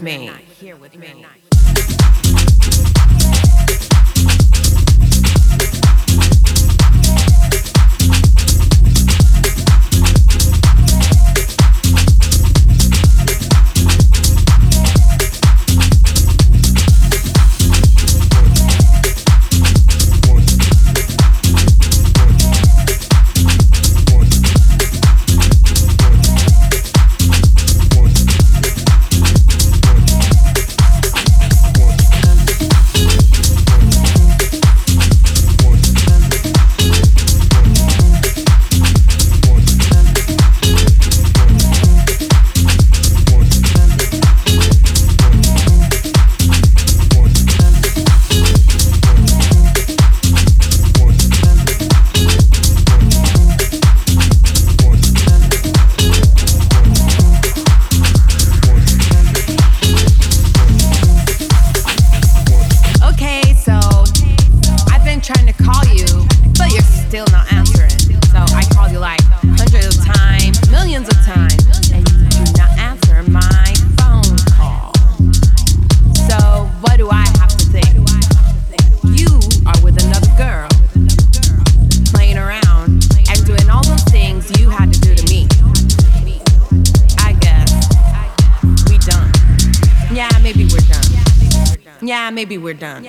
with me. We're done.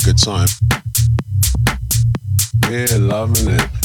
Good time. Yeah, loving it.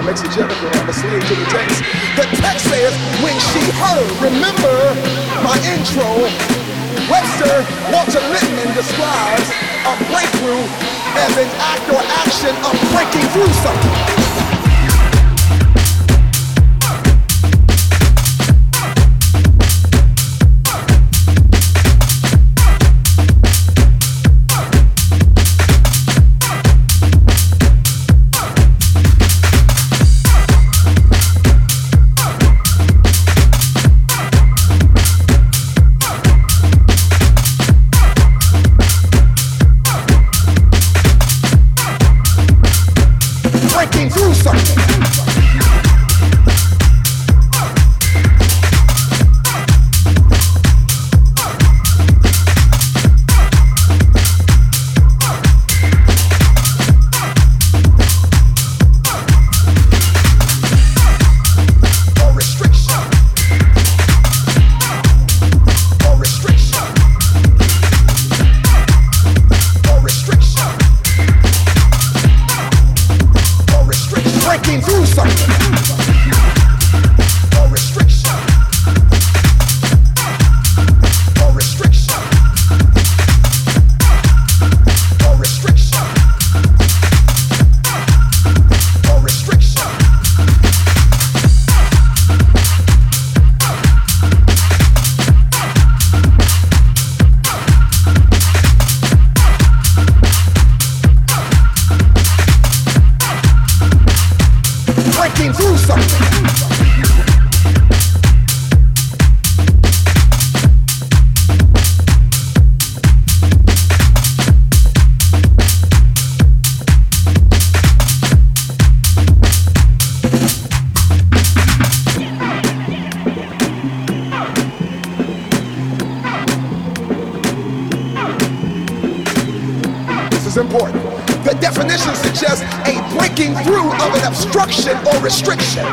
Exegetical. I'm a slave to the text. The text says, when she heard, remember my intro, Webster Walter Lippmann describes a breakthrough as an act or action of breaking through something. do something. Restriction.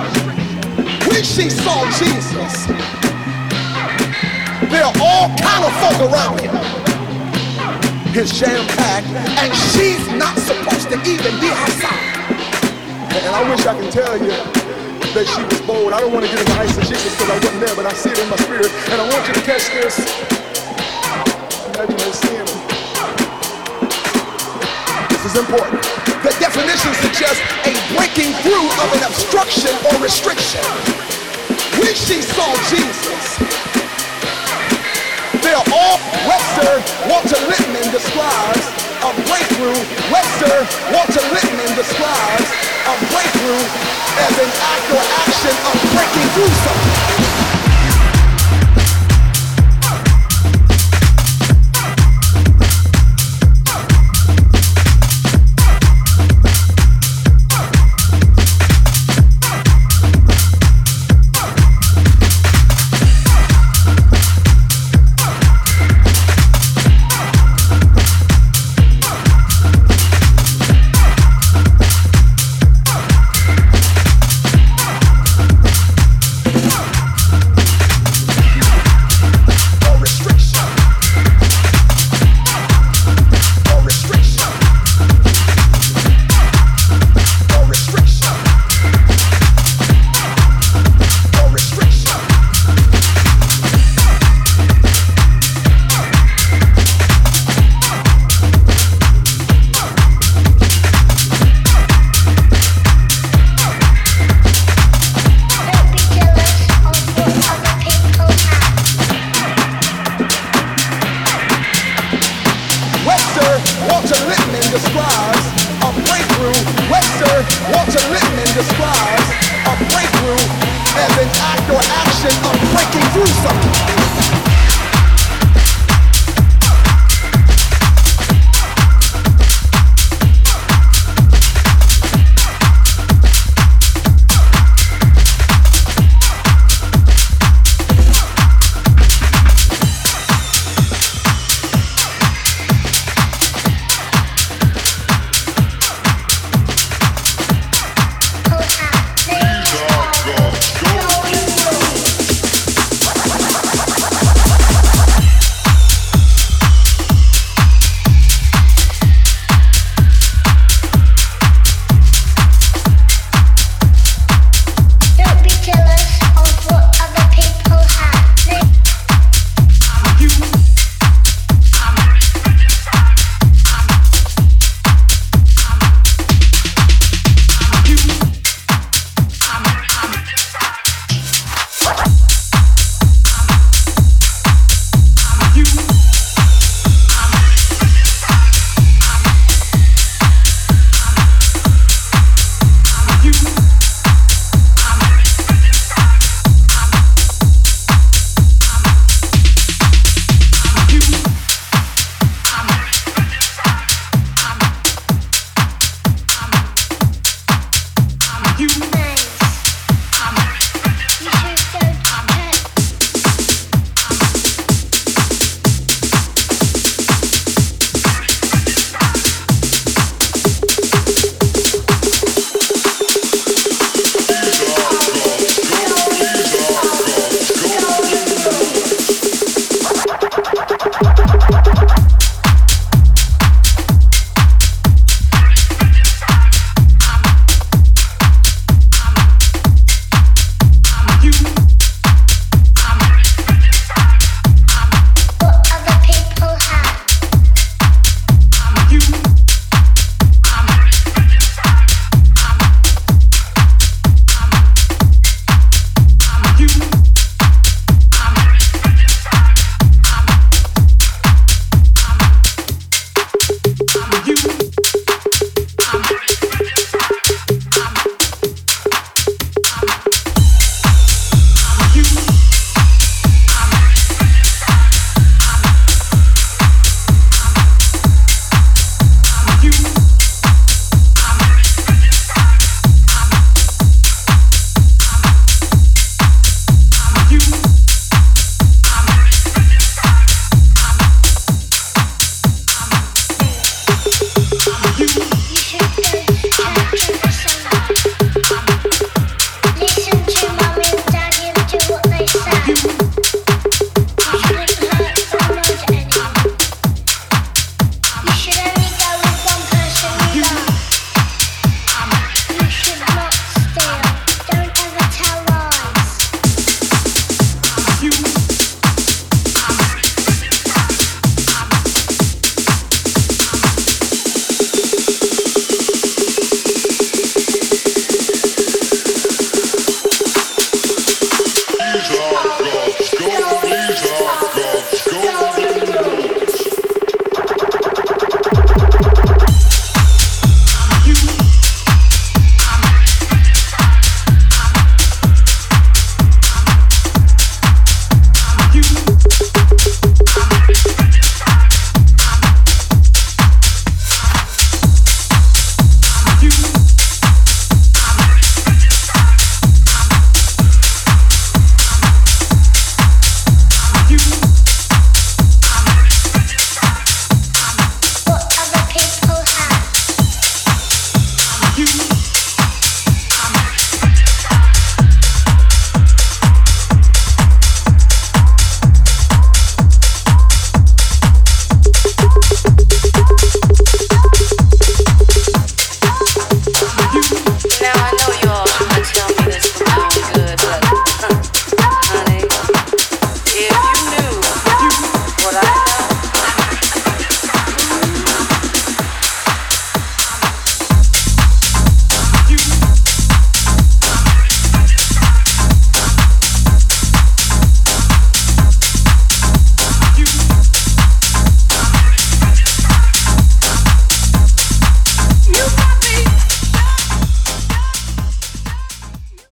When she saw Jesus, there are all kind of folk around him. His jam packed, and she's not supposed to even be outside. And I wish I could tell you that she was bold. I don't want to get into eisegesis because I wasn't there, but I see it in my spirit. And I want you to catch this. Imagine her seeing This is important. The definition suggests a breaking through of an obstruction or restriction. When she saw Jesus, they're all Webster Walter Lippmann describes a breakthrough. Webster Walter Lippmann describes a breakthrough as an act or action of breaking through something.